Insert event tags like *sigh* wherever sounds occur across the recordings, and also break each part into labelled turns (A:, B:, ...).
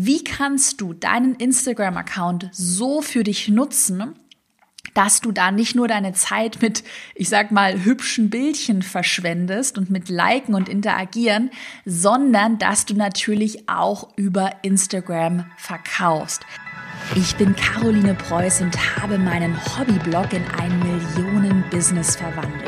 A: Wie kannst du deinen Instagram-Account so für dich nutzen, dass du da nicht nur deine Zeit mit, ich sag mal, hübschen Bildchen verschwendest und mit Liken und Interagieren, sondern dass du natürlich auch über Instagram verkaufst. Ich bin Caroline Preuß und habe meinen Hobbyblog in ein Millionen-Business verwandelt.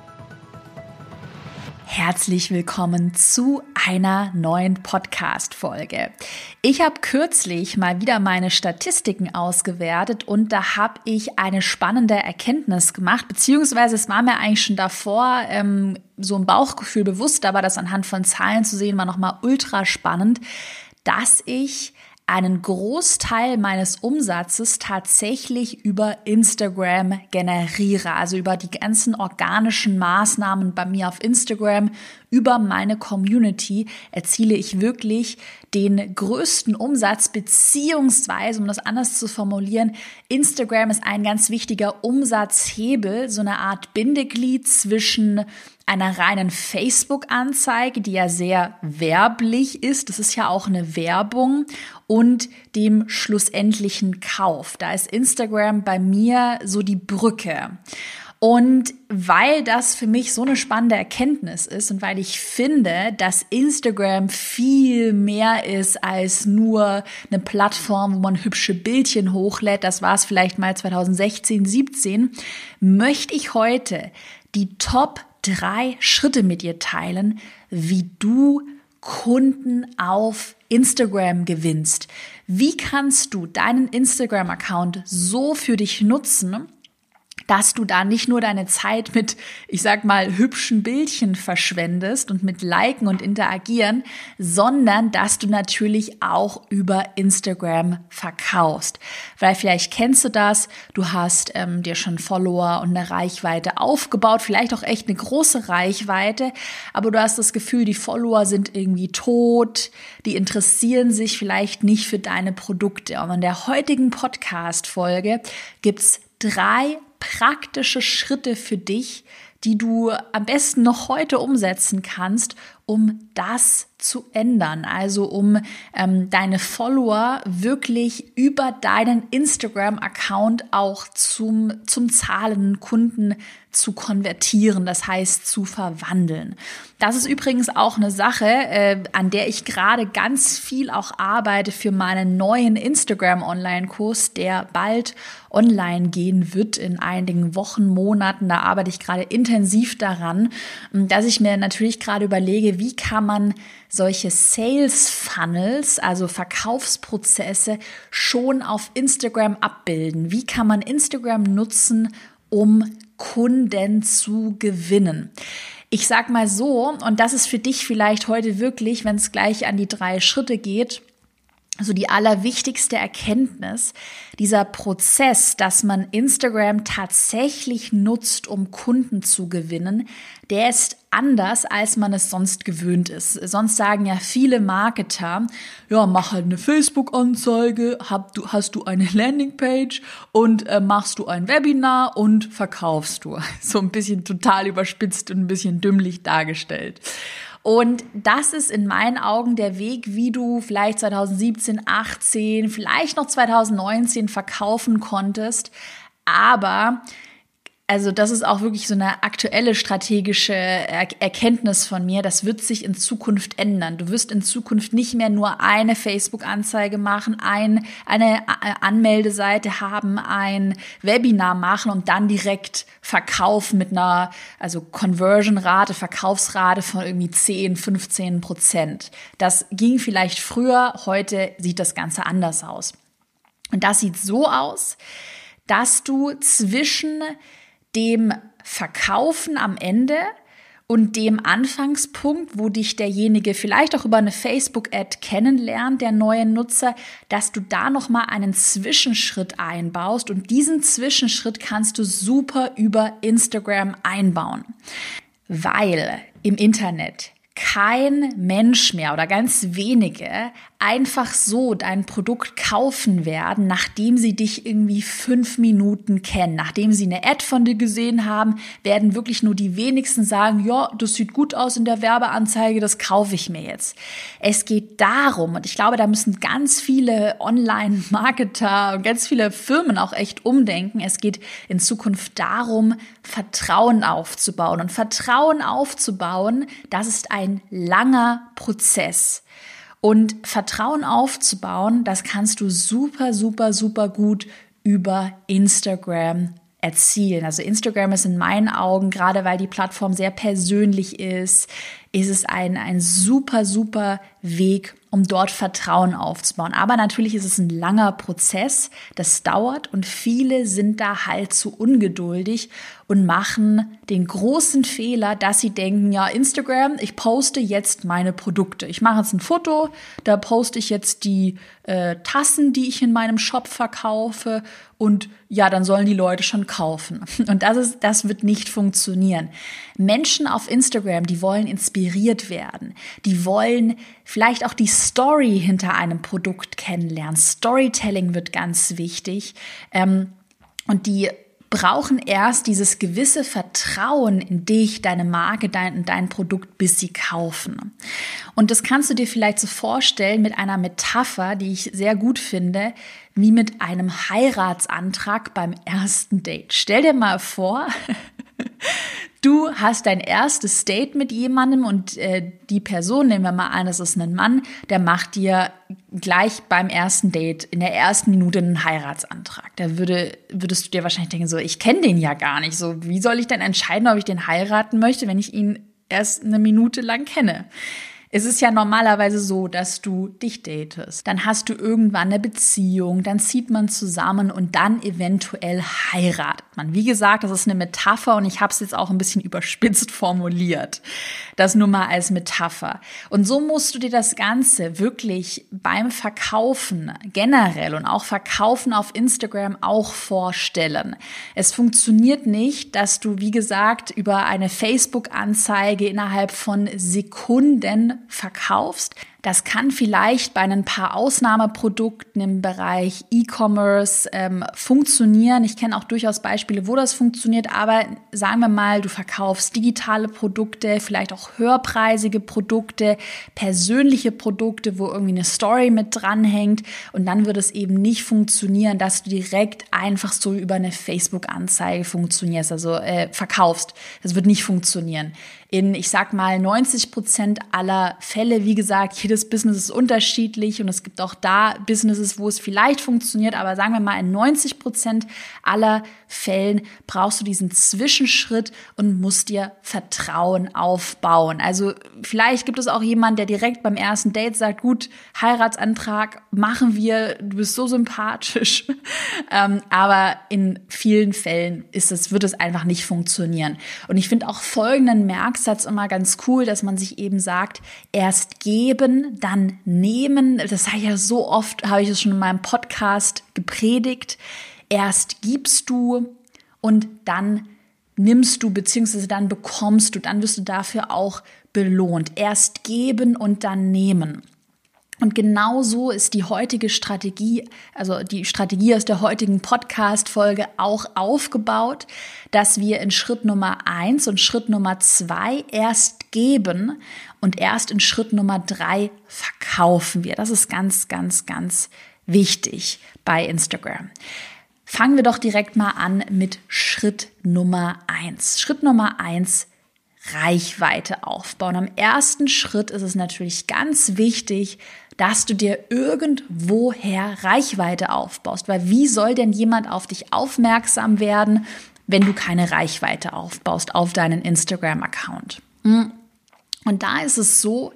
A: Herzlich willkommen zu einer neuen Podcast-Folge. Ich habe kürzlich mal wieder meine Statistiken ausgewertet und da habe ich eine spannende Erkenntnis gemacht, beziehungsweise es war mir eigentlich schon davor ähm, so ein Bauchgefühl bewusst, aber das anhand von Zahlen zu sehen war nochmal ultra spannend, dass ich einen Großteil meines Umsatzes tatsächlich über Instagram generiere, also über die ganzen organischen Maßnahmen bei mir auf Instagram, über meine Community erziele ich wirklich den größten Umsatz, beziehungsweise, um das anders zu formulieren, Instagram ist ein ganz wichtiger Umsatzhebel, so eine Art Bindeglied zwischen einer reinen Facebook-Anzeige, die ja sehr werblich ist, das ist ja auch eine Werbung, und dem schlussendlichen Kauf. Da ist Instagram bei mir so die Brücke. Und weil das für mich so eine spannende Erkenntnis ist und weil ich finde, dass Instagram viel mehr ist als nur eine Plattform, wo man hübsche Bildchen hochlädt, das war es vielleicht mal 2016, 17, möchte ich heute die Top drei Schritte mit dir teilen, wie du Kunden auf Instagram gewinnst. Wie kannst du deinen Instagram-Account so für dich nutzen, dass du da nicht nur deine Zeit mit, ich sag mal, hübschen Bildchen verschwendest und mit Liken und Interagieren, sondern dass du natürlich auch über Instagram verkaufst. Weil vielleicht kennst du das, du hast ähm, dir schon Follower und eine Reichweite aufgebaut, vielleicht auch echt eine große Reichweite, aber du hast das Gefühl, die Follower sind irgendwie tot, die interessieren sich vielleicht nicht für deine Produkte. Und in der heutigen Podcast-Folge gibt's drei praktische Schritte für dich, die du am besten noch heute umsetzen kannst, um das zu ändern. Also um ähm, deine Follower wirklich über deinen Instagram-Account auch zum, zum zahlenden Kunden zu konvertieren, das heißt zu verwandeln. Das ist übrigens auch eine Sache, äh, an der ich gerade ganz viel auch arbeite für meinen neuen Instagram-Online-Kurs, der bald online gehen wird in einigen Wochen, Monaten. Da arbeite ich gerade intensiv daran, dass ich mir natürlich gerade überlege, wie kann man solche Sales Funnels, also Verkaufsprozesse, schon auf Instagram abbilden? Wie kann man Instagram nutzen, um Kunden zu gewinnen? Ich sag mal so, und das ist für dich vielleicht heute wirklich, wenn es gleich an die drei Schritte geht, so die allerwichtigste Erkenntnis, dieser Prozess, dass man Instagram tatsächlich nutzt, um Kunden zu gewinnen, der ist anders, als man es sonst gewöhnt ist. Sonst sagen ja viele Marketer, ja, mach halt eine Facebook-Anzeige, hast du eine Landingpage und äh, machst du ein Webinar und verkaufst du. *laughs* So ein bisschen total überspitzt und ein bisschen dümmlich dargestellt. Und das ist in meinen Augen der Weg, wie du vielleicht 2017, 18, vielleicht noch 2019 verkaufen konntest. Aber also das ist auch wirklich so eine aktuelle strategische Erkenntnis von mir. Das wird sich in Zukunft ändern. Du wirst in Zukunft nicht mehr nur eine Facebook-Anzeige machen, ein, eine Anmeldeseite haben, ein Webinar machen und dann direkt verkaufen mit einer, also Conversion-Rate, Verkaufsrate von irgendwie 10, 15 Prozent. Das ging vielleicht früher, heute sieht das Ganze anders aus. Und das sieht so aus, dass du zwischen dem Verkaufen am Ende und dem Anfangspunkt, wo dich derjenige vielleicht auch über eine Facebook-Ad kennenlernt, der neue Nutzer, dass du da noch mal einen Zwischenschritt einbaust. Und diesen Zwischenschritt kannst du super über Instagram einbauen, weil im Internet kein Mensch mehr oder ganz wenige einfach so dein Produkt kaufen werden, nachdem sie dich irgendwie fünf Minuten kennen. Nachdem sie eine Ad von dir gesehen haben, werden wirklich nur die wenigsten sagen, ja, das sieht gut aus in der Werbeanzeige, das kaufe ich mir jetzt. Es geht darum, und ich glaube, da müssen ganz viele Online-Marketer und ganz viele Firmen auch echt umdenken. Es geht in Zukunft darum, Vertrauen aufzubauen. Und Vertrauen aufzubauen, das ist ein langer Prozess. Und Vertrauen aufzubauen, das kannst du super, super, super gut über Instagram erzielen. Also Instagram ist in meinen Augen, gerade weil die Plattform sehr persönlich ist, ist es ein, ein super, super Weg, um dort Vertrauen aufzubauen. Aber natürlich ist es ein langer Prozess, das dauert und viele sind da halt zu ungeduldig und machen den großen Fehler, dass sie denken, ja, Instagram, ich poste jetzt meine Produkte. Ich mache jetzt ein Foto, da poste ich jetzt die äh, Tassen, die ich in meinem Shop verkaufe und ja, dann sollen die Leute schon kaufen. *laughs* Und das ist, das wird nicht funktionieren. Menschen auf Instagram, die wollen inspiriert werden. Die wollen vielleicht auch die Story hinter einem Produkt kennenlernen. Storytelling wird ganz wichtig. Ähm, und die brauchen erst dieses gewisse Vertrauen in dich, deine Marke, dein, dein Produkt, bis sie kaufen. Und das kannst du dir vielleicht so vorstellen mit einer Metapher, die ich sehr gut finde, wie mit einem Heiratsantrag beim ersten Date. Stell dir mal vor, *laughs* Du hast dein erstes Date mit jemandem und äh, die Person, nehmen wir mal an, es ist ein Mann, der macht dir gleich beim ersten Date in der ersten Minute einen Heiratsantrag. Da würde, würdest du dir wahrscheinlich denken, so, ich kenne den ja gar nicht. So, wie soll ich denn entscheiden, ob ich den heiraten möchte, wenn ich ihn erst eine Minute lang kenne? Es ist ja normalerweise so, dass du dich datest. Dann hast du irgendwann eine Beziehung, dann zieht man zusammen und dann eventuell heiratet man. Wie gesagt, das ist eine Metapher und ich habe es jetzt auch ein bisschen *laughs* überspitzt formuliert. Das nur mal als Metapher. Und so musst du dir das Ganze wirklich beim Verkaufen generell und auch Verkaufen auf Instagram auch vorstellen. Es funktioniert nicht, dass du, wie gesagt, über eine Facebook-Anzeige innerhalb von Sekunden verkaufst. Das kann vielleicht bei ein paar Ausnahmeprodukten im Bereich E-Commerce ähm, funktionieren. Ich kenne auch durchaus Beispiele, wo das funktioniert, aber sagen wir mal, du verkaufst digitale Produkte, vielleicht auch höherpreisige Produkte, persönliche Produkte, wo irgendwie eine Story mit dranhängt und dann wird es eben nicht funktionieren, dass du direkt einfach so über eine Facebook-Anzeige funktionierst, also äh, verkaufst. Das wird nicht funktionieren in, ich sag mal, 90 Prozent aller Fälle, wie gesagt, jedes Business ist unterschiedlich und es gibt auch da Businesses, wo es vielleicht funktioniert, aber sagen wir mal, in 90 Prozent aller Fällen brauchst du diesen Zwischenschritt und musst dir Vertrauen aufbauen. Also vielleicht gibt es auch jemanden, der direkt beim ersten Date sagt, gut, Heiratsantrag machen wir, du bist so sympathisch. *laughs* ähm, aber in vielen Fällen ist es, wird es einfach nicht funktionieren. Und ich finde auch folgenden Merk Merksatz immer ganz cool, dass man sich eben sagt, erst geben, dann nehmen. Das habe ich ja so oft, habe ich es schon in meinem Podcast gepredigt. Erst gibst du und dann nimmst du, beziehungsweise dann bekommst du, dann wirst du dafür auch belohnt. Erst geben und dann nehmen. Und genau so ist die heutige Strategie, also die Strategie aus der heutigen Podcast-Folge auch aufgebaut, dass wir in Schritt Nummer eins und Schritt Nummer zwei erst geben und erst in Schritt Nummer drei verkaufen wir. Das ist ganz, ganz, ganz wichtig bei Instagram. Fangen wir doch direkt mal an mit Schritt Nummer eins. Schritt Nummer eins Reichweite aufbauen. Am ersten Schritt ist es natürlich ganz wichtig, dass du dir irgendwoher Reichweite aufbaust. Weil wie soll denn jemand auf dich aufmerksam werden, wenn du keine Reichweite aufbaust auf deinen Instagram-Account? Und da ist es so,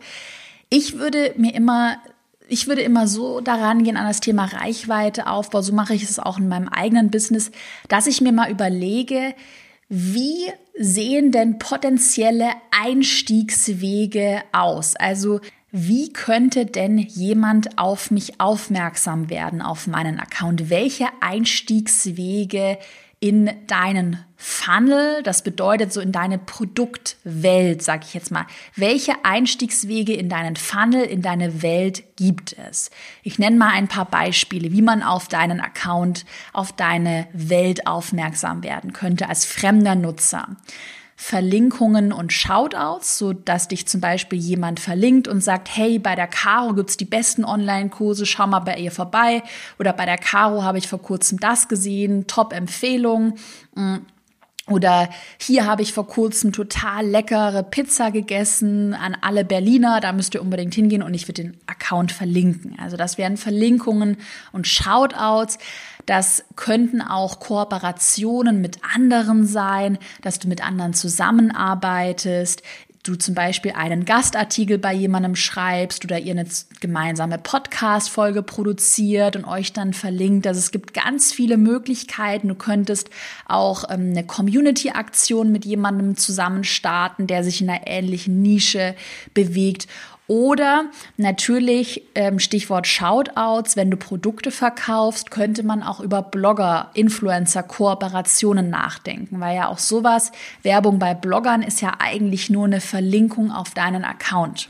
A: ich würde mir immer ich würde immer so daran gehen an das Thema Reichweite Aufbau, so mache ich es auch in meinem eigenen Business, dass ich mir mal überlege, wie sehen denn potenzielle Einstiegswege aus? Also wie könnte denn jemand auf mich aufmerksam werden, auf meinen Account? Welche Einstiegswege in deinen Funnel, das bedeutet so in deine Produktwelt, sag ich jetzt mal. Welche Einstiegswege in deinen Funnel, in deine Welt gibt es? Ich nenne mal ein paar Beispiele, wie man auf deinen Account, auf deine Welt aufmerksam werden könnte als fremder Nutzer. Verlinkungen und Shoutouts, so dass dich zum Beispiel jemand verlinkt und sagt, hey, bei der Caro gibt's die besten Online-Kurse, schau mal bei ihr vorbei. Oder bei der Caro habe ich vor kurzem das gesehen, Top-Empfehlung. Mm. Oder hier habe ich vor kurzem total leckere Pizza gegessen an alle Berliner. Da müsst ihr unbedingt hingehen und ich würde den Account verlinken. Also das wären Verlinkungen und Shoutouts. Das könnten auch Kooperationen mit anderen sein, dass du mit anderen zusammenarbeitest du zum Beispiel einen Gastartikel bei jemandem schreibst oder ihr eine gemeinsame Podcast-Folge produziert und euch dann verlinkt. Also es gibt ganz viele Möglichkeiten. Du könntest auch ähm, eine Community-Aktion mit jemandem zusammen starten, der sich in einer ähnlichen Nische bewegt oder natürlich, ähm, Stichwort Shoutouts, wenn du Produkte verkaufst, könnte man auch über Blogger, Influencer, Kooperationen nachdenken, weil ja auch sowas, Werbung bei Bloggern ist ja eigentlich nur eine Verlinkung auf deinen Account.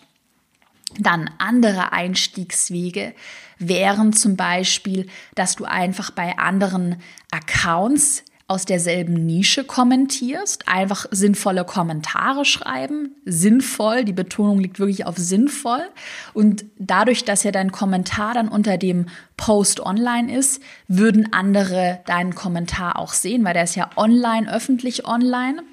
A: Dann andere Einstiegswege wären zum Beispiel, dass du einfach bei anderen Accounts aus derselben Nische kommentierst, einfach sinnvolle Kommentare schreiben, sinnvoll, die Betonung liegt wirklich auf sinnvoll. Und dadurch, dass ja dein Kommentar dann unter dem Post online ist, würden andere deinen Kommentar auch sehen, weil der ist ja online, öffentlich online.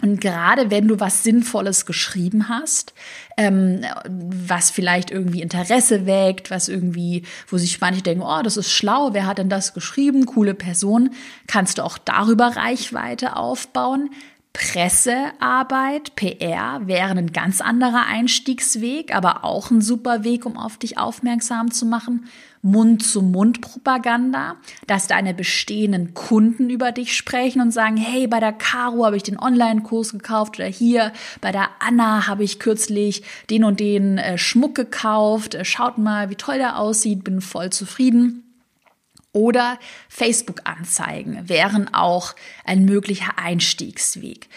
A: Und gerade wenn du was Sinnvolles geschrieben hast, ähm, was vielleicht irgendwie Interesse weckt, was irgendwie, wo sich manche denken, oh, das ist schlau, wer hat denn das geschrieben? Coole Person, kannst du auch darüber Reichweite aufbauen. Pressearbeit, PR wäre ein ganz anderer Einstiegsweg, aber auch ein super Weg, um auf dich aufmerksam zu machen. Mund-zu-Mund-Propaganda, dass deine bestehenden Kunden über dich sprechen und sagen, hey, bei der Caro habe ich den Online-Kurs gekauft oder hier bei der Anna habe ich kürzlich den und den äh, Schmuck gekauft. Äh, schaut mal, wie toll der aussieht, bin voll zufrieden. Oder Facebook-Anzeigen wären auch ein möglicher Einstiegsweg.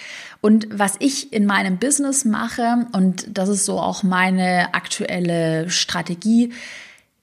A: Und was ich in meinem Business mache, und das ist so auch meine aktuelle Strategie,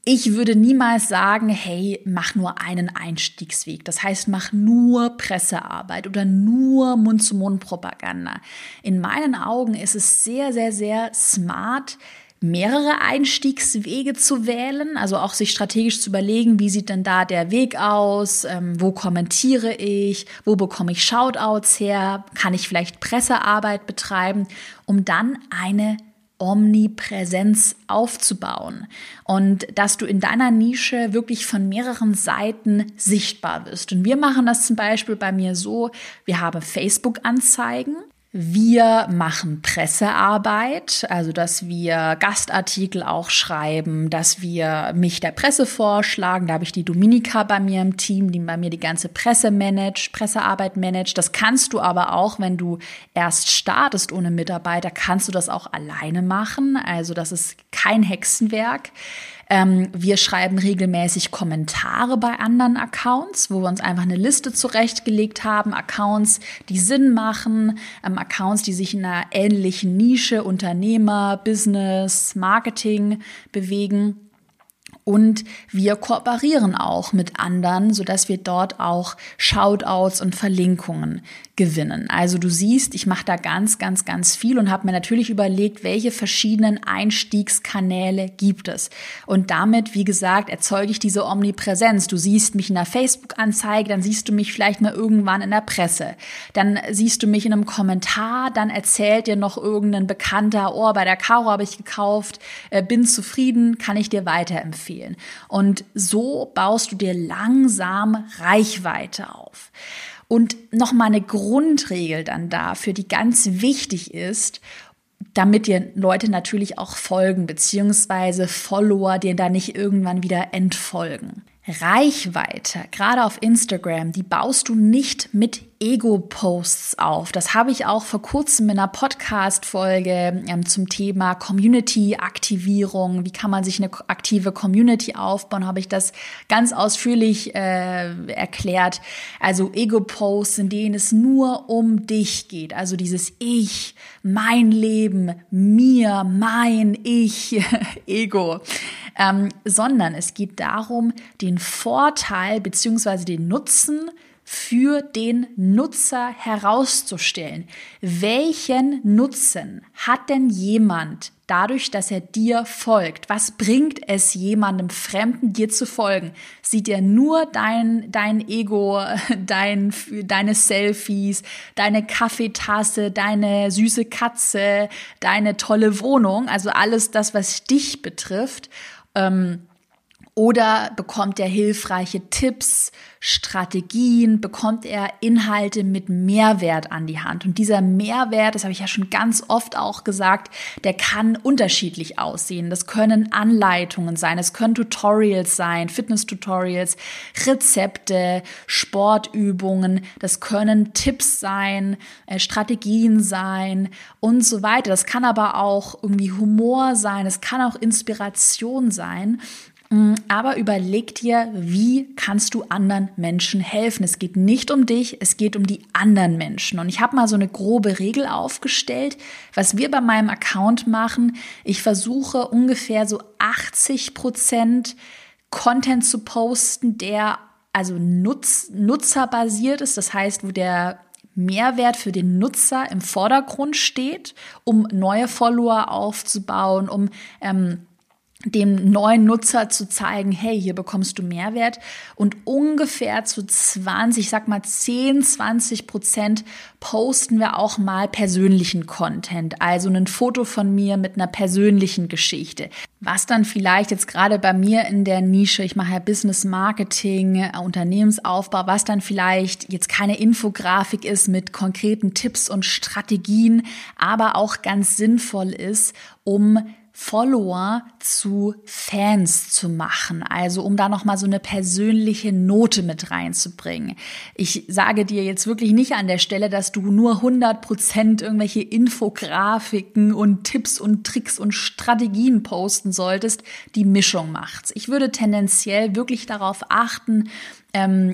A: ich würde niemals sagen, hey, mach nur einen Einstiegsweg. Das heißt, mach nur Pressearbeit oder nur Mund-zu-Mund-Propaganda. In meinen Augen ist es sehr, sehr, sehr smart, mehrere Einstiegswege zu wählen, also auch sich strategisch zu überlegen, wie sieht denn da der Weg aus, ähm, wo kommentiere ich, wo bekomme ich Shoutouts her, kann ich vielleicht Pressearbeit betreiben, um dann eine Omnipräsenz aufzubauen und dass du in deiner Nische wirklich von mehreren Seiten sichtbar wirst. Und wir machen das zum Beispiel bei mir so, wir haben Facebook-Anzeigen, wir machen Pressearbeit, also dass wir Gastartikel auch schreiben, dass wir mich der Presse vorschlagen. Da habe ich die Dominika bei mir im Team, die bei mir die ganze Presse managt, Pressearbeit managt. Das kannst du aber auch, wenn du erst startest ohne Mitarbeiter, kannst du das auch alleine machen. Also das ist kein Hexenwerk. Ähm, wir schreiben regelmäßig Kommentare bei anderen Accounts, wo wir uns einfach eine Liste zurechtgelegt haben. Accounts, die Sinn machen, ähm, Accounts, die sich in einer ähnlichen Nische, Unternehmer, Business, Marketing bewegen. Und wir kooperieren auch mit anderen, sodass wir dort auch Shoutouts und Verlinkungen gewinnen. Also du siehst, ich mache da ganz, ganz, ganz viel und habe mir natürlich überlegt, welche verschiedenen Einstiegskanäle gibt es. Und damit, wie gesagt, erzeuge ich diese Omnipräsenz. Du siehst mich in der Facebook-Anzeige, dann siehst du mich vielleicht mal irgendwann in der Presse. Dann siehst du mich in einem Kommentar, dann erzählt dir noch irgendein Bekannter, oh, bei der Caro habe ich gekauft, äh, bin zufrieden, kann ich dir weiterempfehlen. Und so baust du dir langsam Reichweite auf. Und nochmal eine Grundregel dann dafür, die ganz wichtig ist, damit dir Leute natürlich auch folgen, beziehungsweise Follower dir da nicht irgendwann wieder entfolgen. Reichweite, gerade auf Instagram, die baust du nicht mit Ego-Posts auf. Das habe ich auch vor kurzem in einer Podcast-Folge ähm, zum Thema Community-Aktivierung. Wie kann man sich eine aktive Community aufbauen? Habe ich das ganz ausführlich äh, erklärt. Also Ego-Posts, in denen es nur um dich geht. Also dieses Ich, mein Leben, mir, mein Ich, *laughs* Ego. Ähm, sondern es geht darum, den Vorteil beziehungsweise den Nutzen für den Nutzer herauszustellen. Welchen Nutzen hat denn jemand dadurch, dass er dir folgt? Was bringt es jemandem Fremden, dir zu folgen? Sieht er nur dein, dein Ego, *laughs* dein, deine Selfies, deine Kaffeetasse, deine süße Katze, deine tolle Wohnung, also alles das, was dich betrifft? Ähm, oder bekommt er hilfreiche Tipps, Strategien, bekommt er Inhalte mit Mehrwert an die Hand? Und dieser Mehrwert, das habe ich ja schon ganz oft auch gesagt, der kann unterschiedlich aussehen. Das können Anleitungen sein, es können Tutorials sein, Fitness-Tutorials, Rezepte, Sportübungen, das können Tipps sein, äh, Strategien sein und so weiter. Das kann aber auch irgendwie Humor sein, es kann auch Inspiration sein. Mm, aber überleg dir, wie kannst du anderen Menschen helfen? Es geht nicht um dich, es geht um die anderen Menschen. Und ich habe mal so eine grobe Regel aufgestellt, was wir bei meinem Account machen. Ich versuche ungefähr so 80 Prozent Content zu posten, der also nutz, nutzerbasiert ist. Das heißt, wo der Mehrwert für den Nutzer im Vordergrund steht, um neue Follower aufzubauen, um ähm, dem neuen Nutzer zu zeigen, hey, hier bekommst du Mehrwert und ungefähr zu 20, ich sag mal 10, 20 Prozent posten wir auch mal persönlichen Content, also ein Foto von mir mit einer persönlichen Geschichte. Was dann vielleicht jetzt gerade bei mir in der Nische, ich mache ja Business Marketing, äh, Unternehmensaufbau, was dann vielleicht jetzt keine Infografik ist mit konkreten Tipps und Strategien, aber auch ganz sinnvoll ist, um Follower zu Fans zu machen, also um da noch mal so eine persönliche Note mit reinzubringen. Ich sage dir jetzt wirklich nicht an der Stelle, dass du nur 100 Prozent irgendwelche Infografiken und Tipps und Tricks und Strategien posten solltest. Die Mischung macht's. Ich würde tendenziell wirklich darauf achten, ähm,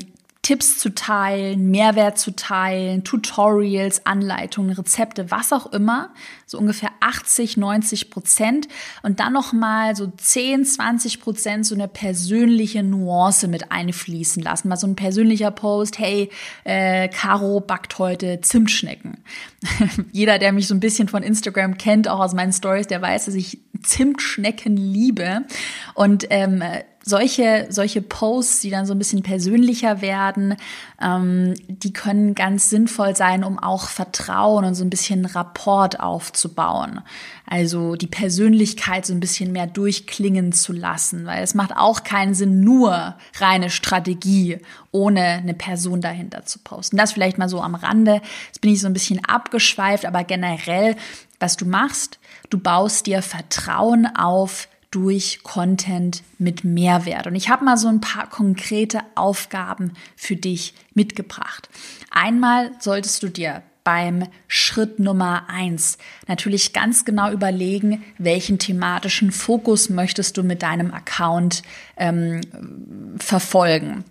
A: Tipps zu teilen, Mehrwert zu teilen, Tutorials, Anleitungen, Rezepte, was auch immer, so ungefähr 80, 90 Prozent und dann nochmal so 10, 20 Prozent so eine persönliche Nuance mit einfließen lassen. Mal so ein persönlicher Post, hey, äh, Caro backt heute Zimtschnecken. *laughs* Jeder, der mich so ein bisschen von Instagram kennt, auch aus meinen Stories, der weiß, dass ich Zimtschnecken liebe und ähm, solche, solche Posts, die dann so ein bisschen persönlicher werden, ähm, die können ganz sinnvoll sein, um auch Vertrauen und so ein bisschen Rapport aufzubauen. Also die Persönlichkeit so ein bisschen mehr durchklingen zu lassen, weil es macht auch keinen Sinn, nur reine Strategie ohne eine Person dahinter zu posten. Das vielleicht mal so am Rande. Jetzt bin ich so ein bisschen abgeschweift, aber generell, was du machst, du baust dir Vertrauen auf durch Content mit Mehrwert. Und ich habe mal so ein paar konkrete Aufgaben für dich mitgebracht. Einmal solltest du dir beim Schritt Nummer eins natürlich ganz genau überlegen, welchen thematischen Fokus möchtest du mit deinem Account ähm, verfolgen.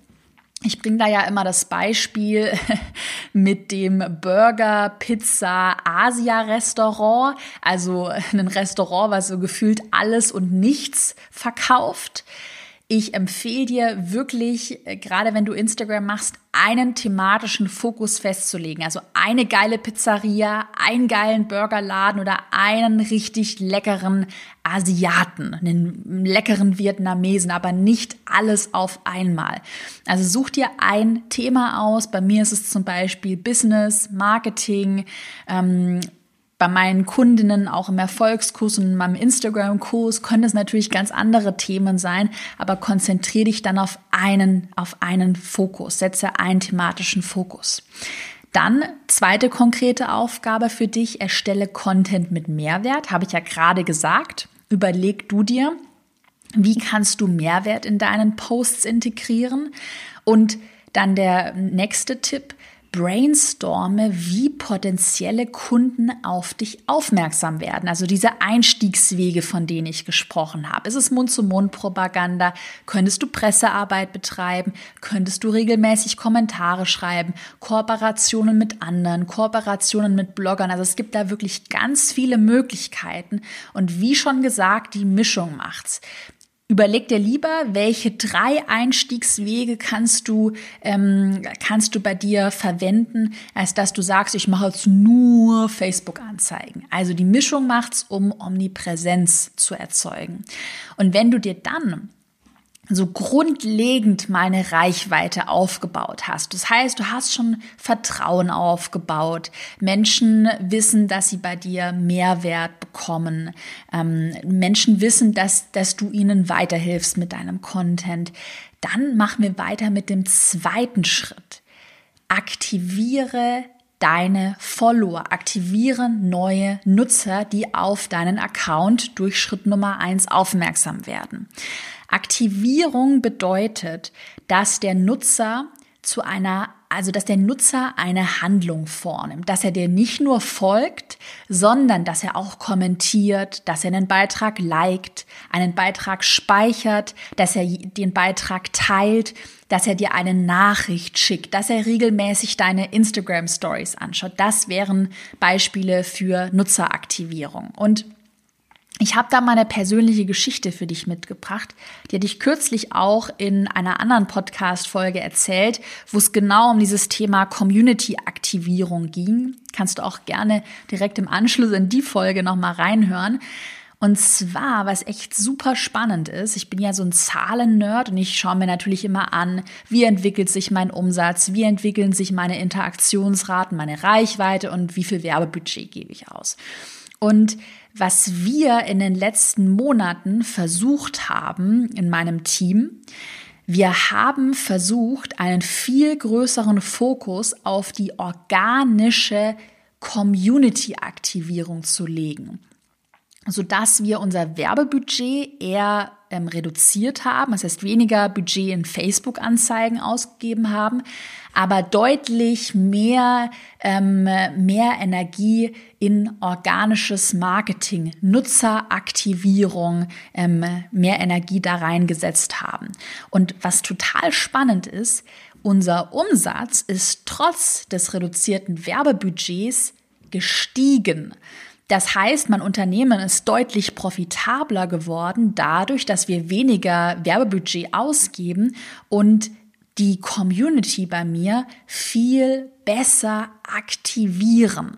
A: Ich bringe da ja immer das Beispiel *laughs* mit dem Burger Pizza Asia Restaurant, also ein Restaurant, was so gefühlt alles und nichts verkauft. Ich empfehle dir wirklich, äh, gerade wenn du Instagram machst, einen thematischen Fokus festzulegen. Also eine geile Pizzeria, einen geilen Burgerladen oder einen richtig leckeren Asiaten, einen leckeren Vietnamesen, aber nicht alles auf einmal. Also such dir ein Thema aus. Bei mir ist es zum Beispiel Business, Marketing, ähm, bei meinen Kundinnen auch im Erfolgskurs und in meinem Instagram-Kurs können es natürlich ganz andere Themen sein, aber konzentriere dich dann auf einen, auf einen Fokus, setze einen thematischen Fokus. Dann zweite konkrete Aufgabe für dich, erstelle Content mit Mehrwert, habe ich ja gerade gesagt. Überleg du dir, wie kannst du Mehrwert in deinen Posts integrieren? Und dann der nächste Tipp, brainstorme, wie potenzielle Kunden auf dich aufmerksam werden. Also diese Einstiegswege, von denen ich gesprochen habe. Ist es Mund-zu-Mund-Propaganda? Könntest du Pressearbeit betreiben? Könntest du regelmäßig Kommentare schreiben? Kooperationen mit anderen, Kooperationen mit Bloggern. Also es gibt da wirklich ganz viele Möglichkeiten. Und wie schon gesagt, die Mischung macht's. Überleg dir lieber, welche drei Einstiegswege kannst du, ähm, kannst du bei dir verwenden, als dass du sagst, ich mache jetzt nur Facebook-Anzeigen. Also die Mischung macht's, um Omnipräsenz zu erzeugen. Und wenn du dir dann so grundlegend meine Reichweite aufgebaut hast. Das heißt, du hast schon Vertrauen aufgebaut. Menschen wissen, dass sie bei dir Mehrwert bekommen. Ähm, Menschen wissen, dass, dass du ihnen weiterhilfst mit deinem Content. Dann machen wir weiter mit dem zweiten Schritt. Aktiviere deine Follower, aktiviere neue Nutzer, die auf deinen Account durch Schritt Nummer eins aufmerksam werden. Aktivierung bedeutet, dass der Nutzer zu einer, also dass der Nutzer eine Handlung vornimmt, dass er dir nicht nur folgt, sondern dass er auch kommentiert, dass er einen Beitrag liked, einen Beitrag speichert, dass er den Beitrag teilt, dass er dir eine Nachricht schickt, dass er regelmäßig deine Instagram Stories anschaut. Das wären Beispiele für Nutzeraktivierung. Und ich habe da meine persönliche Geschichte für dich mitgebracht. Die hatte ich kürzlich auch in einer anderen Podcast-Folge erzählt, wo es genau um dieses Thema Community-Aktivierung ging. Kannst du auch gerne direkt im Anschluss in die Folge nochmal reinhören. Und zwar, was echt super spannend ist, ich bin ja so ein Zahlen-Nerd und ich schaue mir natürlich immer an, wie entwickelt sich mein Umsatz, wie entwickeln sich meine Interaktionsraten, meine Reichweite und wie viel Werbebudget gebe ich aus. Und was wir in den letzten Monaten versucht haben in meinem Team, wir haben versucht, einen viel größeren Fokus auf die organische Community-Aktivierung zu legen, sodass wir unser Werbebudget eher ähm, reduziert haben, das heißt weniger Budget in Facebook-Anzeigen ausgegeben haben, aber deutlich mehr, ähm, mehr Energie in organisches Marketing, Nutzeraktivierung, ähm, mehr Energie da reingesetzt haben. Und was total spannend ist, unser Umsatz ist trotz des reduzierten Werbebudgets gestiegen. Das heißt, mein Unternehmen ist deutlich profitabler geworden dadurch, dass wir weniger Werbebudget ausgeben und die Community bei mir viel besser aktivieren.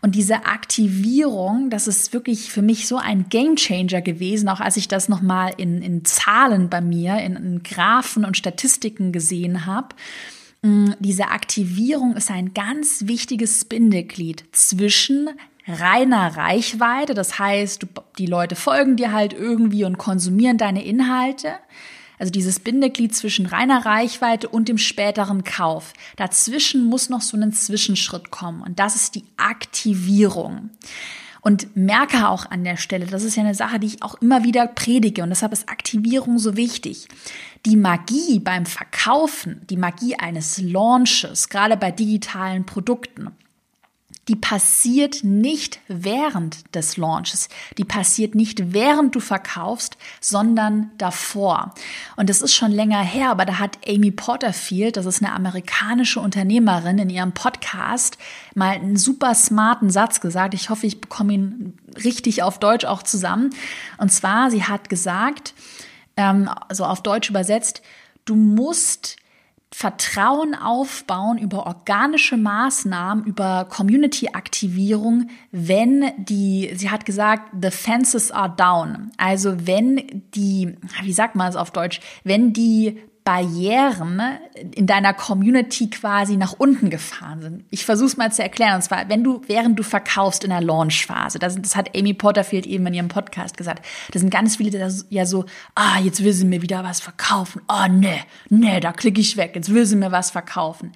A: Und diese Aktivierung, das ist wirklich für mich so ein Gamechanger gewesen, auch als ich das nochmal in, in Zahlen bei mir, in, in Graphen und Statistiken gesehen habe. Mm, diese Aktivierung ist ein ganz wichtiges Bindeglied zwischen reiner Reichweite, das heißt, die Leute folgen dir halt irgendwie und konsumieren deine Inhalte. Also dieses Bindeglied zwischen reiner Reichweite und dem späteren Kauf. Dazwischen muss noch so ein Zwischenschritt kommen und das ist die Aktivierung. Und merke auch an der Stelle, das ist ja eine Sache, die ich auch immer wieder predige und deshalb ist Aktivierung so wichtig. Die Magie beim Verkaufen, die Magie eines Launches, gerade bei digitalen Produkten, die passiert nicht während des Launches. Die passiert nicht während du verkaufst, sondern davor. Und das ist schon länger her, aber da hat Amy Porterfield, das ist eine amerikanische Unternehmerin, in ihrem Podcast mal einen super smarten Satz gesagt. Ich hoffe, ich bekomme ihn richtig auf Deutsch auch zusammen. Und zwar, sie hat gesagt, ähm, also auf Deutsch übersetzt, du musst Vertrauen aufbauen über organische Maßnahmen, über Community-Aktivierung, wenn die, sie hat gesagt, the fences are down. Also wenn die, wie sagt man es auf Deutsch, wenn die Barrieren in deiner Community quasi nach unten gefahren sind. Ich versuche es mal zu erklären. Und zwar, wenn du, während du verkaufst in der Launchphase, das, das hat Amy Porterfield eben in ihrem Podcast gesagt, da sind ganz viele, die ja so, ah, jetzt will sie mir wieder was verkaufen. Oh, nee, nee, da klicke ich weg. Jetzt will sie mir was verkaufen.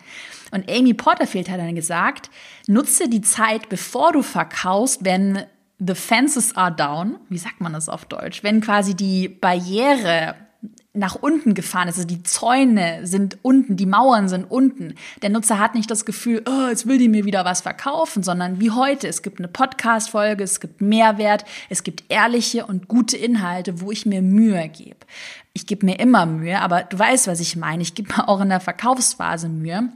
A: Und Amy Porterfield hat dann gesagt, nutze die Zeit, bevor du verkaufst, wenn the fences are down. Wie sagt man das auf Deutsch? Wenn quasi die Barriere nach unten gefahren ist. Also die Zäune sind unten, die Mauern sind unten. Der Nutzer hat nicht das Gefühl, oh, jetzt will die mir wieder was verkaufen, sondern wie heute. Es gibt eine Podcast-Folge, es gibt Mehrwert, es gibt ehrliche und gute Inhalte, wo ich mir Mühe gebe. Ich gebe mir immer Mühe, aber du weißt, was ich meine. Ich gebe mir auch in der Verkaufsphase Mühe.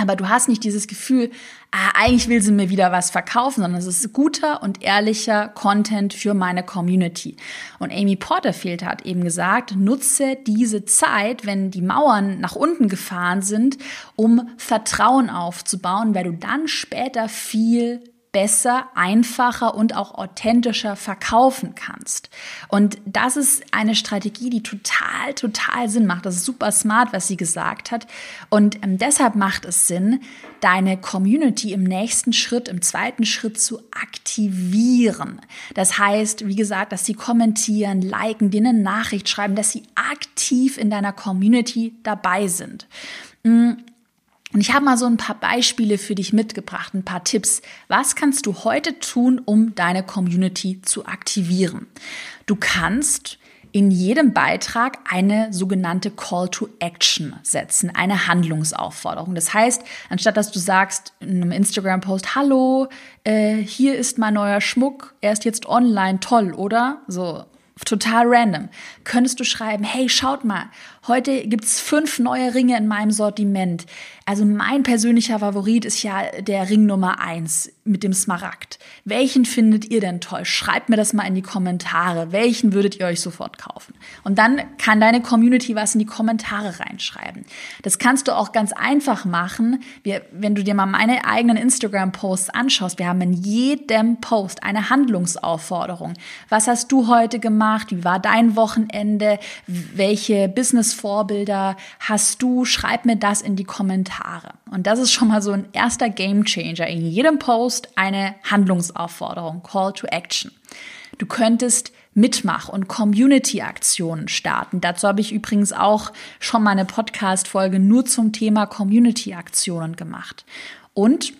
A: Aber du hast nicht dieses Gefühl, ah, eigentlich will sie mir wieder was verkaufen, sondern es ist guter und ehrlicher Content für meine Community. Und Amy Porterfield hat eben gesagt, nutze diese Zeit, wenn die Mauern nach unten gefahren sind, um Vertrauen aufzubauen, weil du dann später viel besser, einfacher und auch authentischer verkaufen kannst. Und das ist eine Strategie, die total, total Sinn macht. Das ist super smart, was sie gesagt hat. Und ähm, deshalb macht es Sinn, deine Community im nächsten Schritt, im zweiten Schritt zu aktivieren. Das heißt, wie gesagt, dass sie kommentieren, liken, dir eine Nachricht schreiben, dass sie aktiv in deiner Community dabei sind. Und ich habe mal so ein paar Beispiele für dich mitgebracht, ein paar Tipps. Was kannst du heute tun, um deine Community zu aktivieren? Du kannst in jedem Beitrag eine sogenannte Call to Action setzen, eine Handlungsaufforderung. Das heißt, anstatt dass du sagst in einem Instagram-Post, hallo, äh, hier ist mein neuer Schmuck, er ist jetzt online, toll, oder? So total random, könntest du schreiben, hey, schaut mal, heute gibt's fünf neue Ringe in meinem Sortiment. Also mein persönlicher Favorit ist ja der Ring Nummer eins mit dem Smaragd. Welchen findet ihr denn toll? Schreibt mir das mal in die Kommentare. Welchen würdet ihr euch sofort kaufen? Und dann kann deine Community was in die Kommentare reinschreiben. Das kannst du auch ganz einfach machen. Wir, wenn du dir mal meine eigenen Instagram-Posts anschaust, wir haben in jedem Post eine Handlungsaufforderung. Was hast du heute gemacht? Wie war dein Wochenende? Welche Business-Vorbilder hast du? Schreib mir das in die Kommentare. Und das ist schon mal so ein erster Game Changer. In jedem Post eine Handlungsaufforderung, Call to Action. Du könntest Mitmach- und Community-Aktionen starten. Dazu habe ich übrigens auch schon mal eine Podcast-Folge nur zum Thema Community-Aktionen gemacht. Und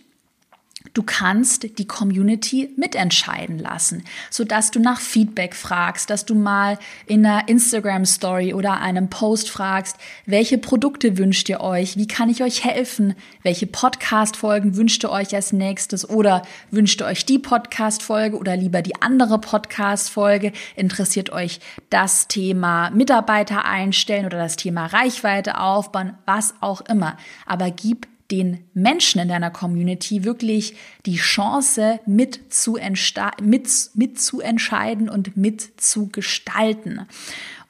A: Du kannst die Community mitentscheiden lassen, sodass du nach Feedback fragst, dass du mal in einer Instagram Story oder einem Post fragst, welche Produkte wünscht ihr euch? Wie kann ich euch helfen? Welche Podcast Folgen wünscht ihr euch als nächstes oder wünscht ihr euch die Podcast Folge oder lieber die andere Podcast Folge? Interessiert euch das Thema Mitarbeiter einstellen oder das Thema Reichweite aufbauen, was auch immer. Aber gib den Menschen in deiner Community wirklich die Chance mit zu, mit, mit zu entscheiden und mit zu gestalten.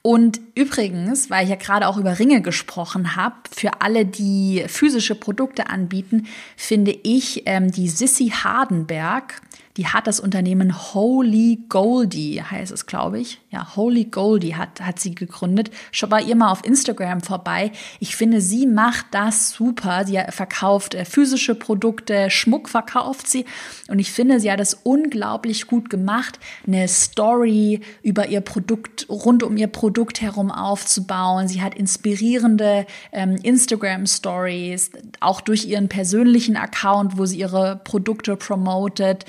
A: Und übrigens, weil ich ja gerade auch über Ringe gesprochen habe, für alle, die physische Produkte anbieten, finde ich ähm, die Sissy Hardenberg, die hat das Unternehmen Holy Goldie, heißt es, glaube ich. Ja, Holy Goldie hat, hat sie gegründet. Schau bei ihr mal auf Instagram vorbei. Ich finde, sie macht das super. Sie verkauft äh, physische Produkte, Schmuck verkauft sie. Und ich finde, sie hat es unglaublich gut gemacht, eine Story über ihr Produkt, rund um ihr Produkt herum aufzubauen. Sie hat inspirierende ähm, Instagram-Stories, auch durch ihren persönlichen Account, wo sie ihre Produkte promotet.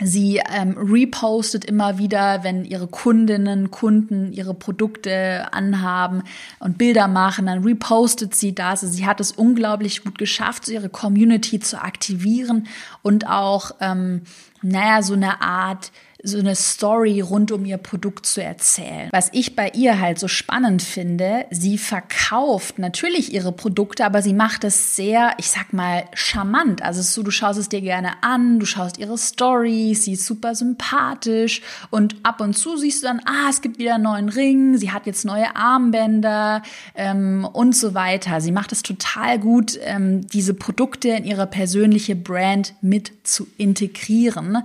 A: Sie ähm, repostet immer wieder, wenn ihre Kundinnen, Kunden ihre Produkte anhaben und Bilder machen, dann repostet sie das. Also sie hat es unglaublich gut geschafft, ihre Community zu aktivieren und auch, ähm, naja, so eine Art so eine Story rund um ihr Produkt zu erzählen. Was ich bei ihr halt so spannend finde, sie verkauft natürlich ihre Produkte, aber sie macht es sehr, ich sag mal, charmant. Also so, du schaust es dir gerne an, du schaust ihre Stories, sie ist super sympathisch und ab und zu siehst du dann, ah, es gibt wieder einen neuen Ring, sie hat jetzt neue Armbänder ähm, und so weiter. Sie macht es total gut, ähm, diese Produkte in ihre persönliche Brand mit zu integrieren.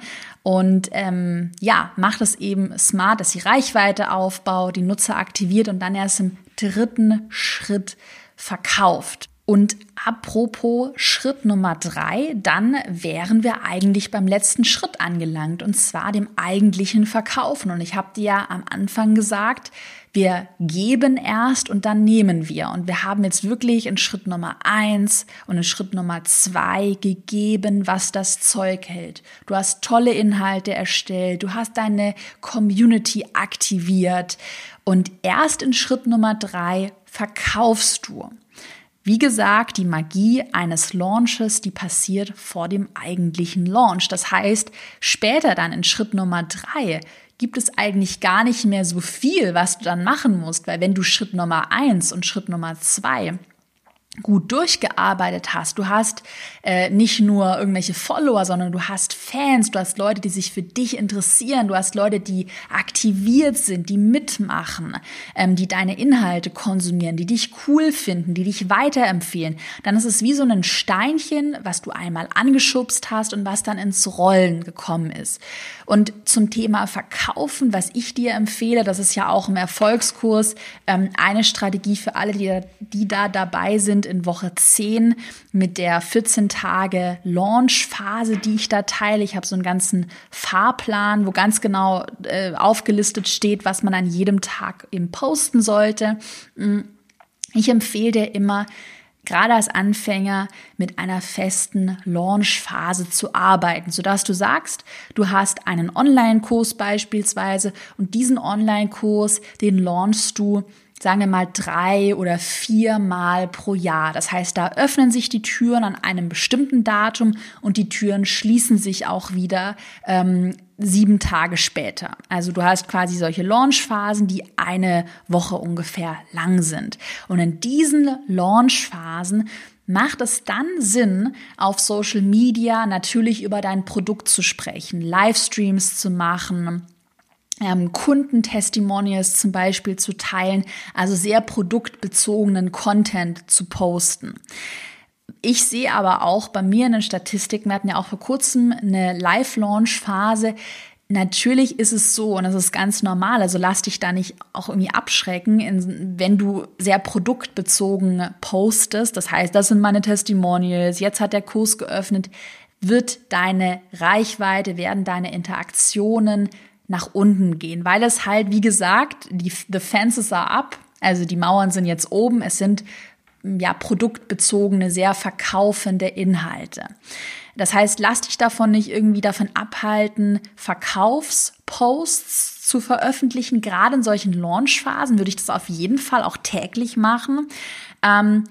A: Und ähm, ja, macht es eben smart, dass sie Reichweite aufbaut, die Nutzer aktiviert und dann erst im dritten Schritt verkauft. Und apropos Schritt Nummer drei, dann wären wir eigentlich beim letzten Schritt angelangt und zwar dem eigentlichen Verkaufen. Und ich habe dir ja am Anfang gesagt, wir geben erst und dann nehmen wir. Und wir haben jetzt wirklich in Schritt Nummer eins und in Schritt Nummer zwei gegeben, was das Zeug hält. Du hast tolle Inhalte erstellt, du hast deine Community aktiviert und erst in Schritt Nummer drei verkaufst du. Wie gesagt, die Magie eines Launches, die passiert vor dem eigentlichen Launch. Das heißt, später dann in Schritt Nummer drei gibt es eigentlich gar nicht mehr so viel, was du dann machen musst, weil wenn du Schritt Nummer eins und Schritt Nummer zwei gut durchgearbeitet hast. Du hast äh, nicht nur irgendwelche Follower, sondern du hast Fans, du hast Leute, die sich für dich interessieren, du hast Leute, die aktiviert sind, die mitmachen, ähm, die deine Inhalte konsumieren, die dich cool finden, die dich weiterempfehlen. Dann ist es wie so ein Steinchen, was du einmal angeschubst hast und was dann ins Rollen gekommen ist. Und zum Thema Verkaufen, was ich dir empfehle, das ist ja auch im Erfolgskurs ähm, eine Strategie für alle, die, die da dabei sind in Woche 10 mit der 14 Tage Launch-Phase, die ich da teile. Ich habe so einen ganzen Fahrplan, wo ganz genau äh, aufgelistet steht, was man an jedem Tag eben posten sollte. Mm. Ich empfehle dir immer, gerade als Anfänger mit einer festen Launch-Phase zu arbeiten, sodass du sagst, du hast einen Online-Kurs beispielsweise und diesen Online-Kurs, den launchst du sagen wir mal drei oder vier Mal pro Jahr. Das heißt, da öffnen sich die Türen an einem bestimmten Datum und die Türen schließen sich auch wieder ähm, sieben Tage später. Also du hast quasi solche Launchphasen, die eine Woche ungefähr lang sind. Und in diesen Launchphasen macht es dann Sinn, auf Social Media natürlich über dein Produkt zu sprechen, Livestreams zu machen, ähm, Kundentestimonials zum Beispiel zu teilen, also sehr produktbezogenen Content zu posten. Ich sehe aber auch bei mir in den Statistiken, wir hatten ja auch vor kurzem eine Live-Launch-Phase, Natürlich ist es so und das ist ganz normal, also lass dich da nicht auch irgendwie abschrecken, wenn du sehr produktbezogen postest. Das heißt, das sind meine Testimonials, jetzt hat der Kurs geöffnet, wird deine Reichweite, werden deine Interaktionen nach unten gehen, weil es halt, wie gesagt, die the fences are up, also die Mauern sind jetzt oben, es sind ja produktbezogene, sehr verkaufende Inhalte. Das heißt, lass dich davon nicht irgendwie davon abhalten, Verkaufsposts zu veröffentlichen. Gerade in solchen Launchphasen würde ich das auf jeden Fall auch täglich machen. Ähm,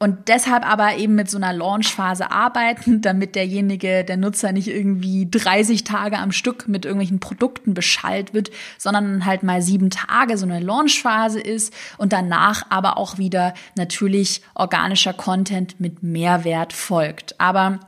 A: und deshalb aber eben mit so einer Launchphase arbeiten, *laughs* damit derjenige, der Nutzer nicht irgendwie 30 Tage am Stück mit irgendwelchen Produkten beschallt wird, sondern halt mal sieben Tage so eine Launchphase ist und danach aber auch wieder natürlich organischer Content mit Mehrwert folgt. Aber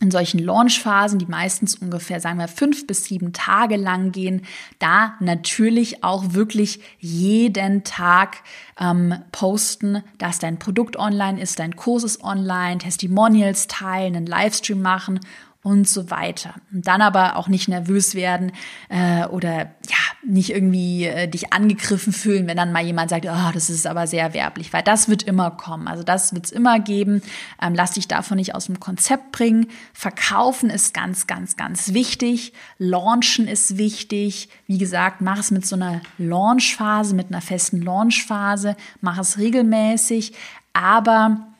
A: in solchen Launchphasen, die meistens ungefähr, sagen wir, fünf bis sieben Tage lang gehen, da natürlich auch wirklich jeden Tag ähm, posten, dass dein Produkt online ist, dein Kurs ist online, Testimonials teilen, einen Livestream machen und so weiter. Und dann aber auch nicht nervös werden äh, oder ja, nicht irgendwie äh, dich angegriffen fühlen, wenn dann mal jemand sagt, oh, das ist aber sehr werblich, weil das wird immer kommen. Also das wird es immer geben. Ähm, lass dich davon nicht aus dem Konzept bringen. Verkaufen ist ganz, ganz, ganz wichtig. Launchen ist wichtig. Wie gesagt, mach es mit so einer Launchphase, mit einer festen Launchphase. Mach es regelmäßig. Aber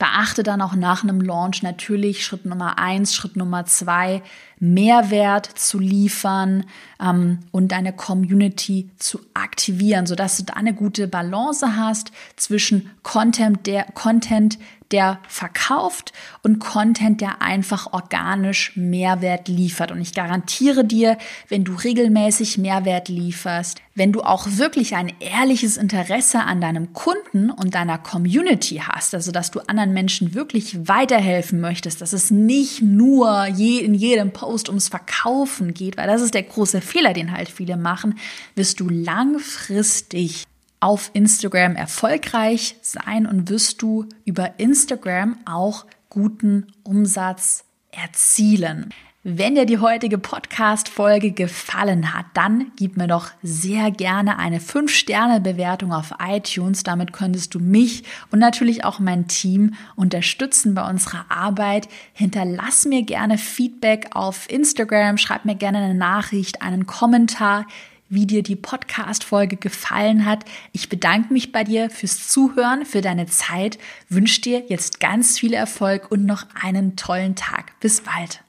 A: Beachte dann auch nach einem Launch natürlich Schritt Nummer eins, Schritt Nummer zwei, Mehrwert zu liefern ähm, und deine Community zu aktivieren, sodass du da eine gute Balance hast zwischen Content, der Content, der verkauft und Content, der einfach organisch Mehrwert liefert. Und ich garantiere dir, wenn du regelmäßig Mehrwert lieferst, wenn du auch wirklich ein ehrliches Interesse an deinem Kunden und deiner Community hast, also dass du anderen Menschen wirklich weiterhelfen möchtest, dass es nicht nur je, in jedem Post ums Verkaufen geht, weil das ist der große Fehler, den halt viele machen, wirst du langfristig auf Instagram erfolgreich sein und wirst du über Instagram auch guten Umsatz erzielen. Wenn dir die heutige Podcast-Folge gefallen hat, dann gib mir doch sehr gerne eine 5-Sterne-Bewertung auf iTunes. Damit könntest du mich und natürlich auch mein Team unterstützen bei unserer Arbeit. Hinterlass mir gerne Feedback auf Instagram, schreib mir gerne eine Nachricht, einen Kommentar wie dir die Podcast-Folge gefallen hat. Ich bedanke mich bei dir fürs Zuhören, für deine Zeit, wünsche dir jetzt ganz viel Erfolg und noch einen tollen Tag. Bis bald.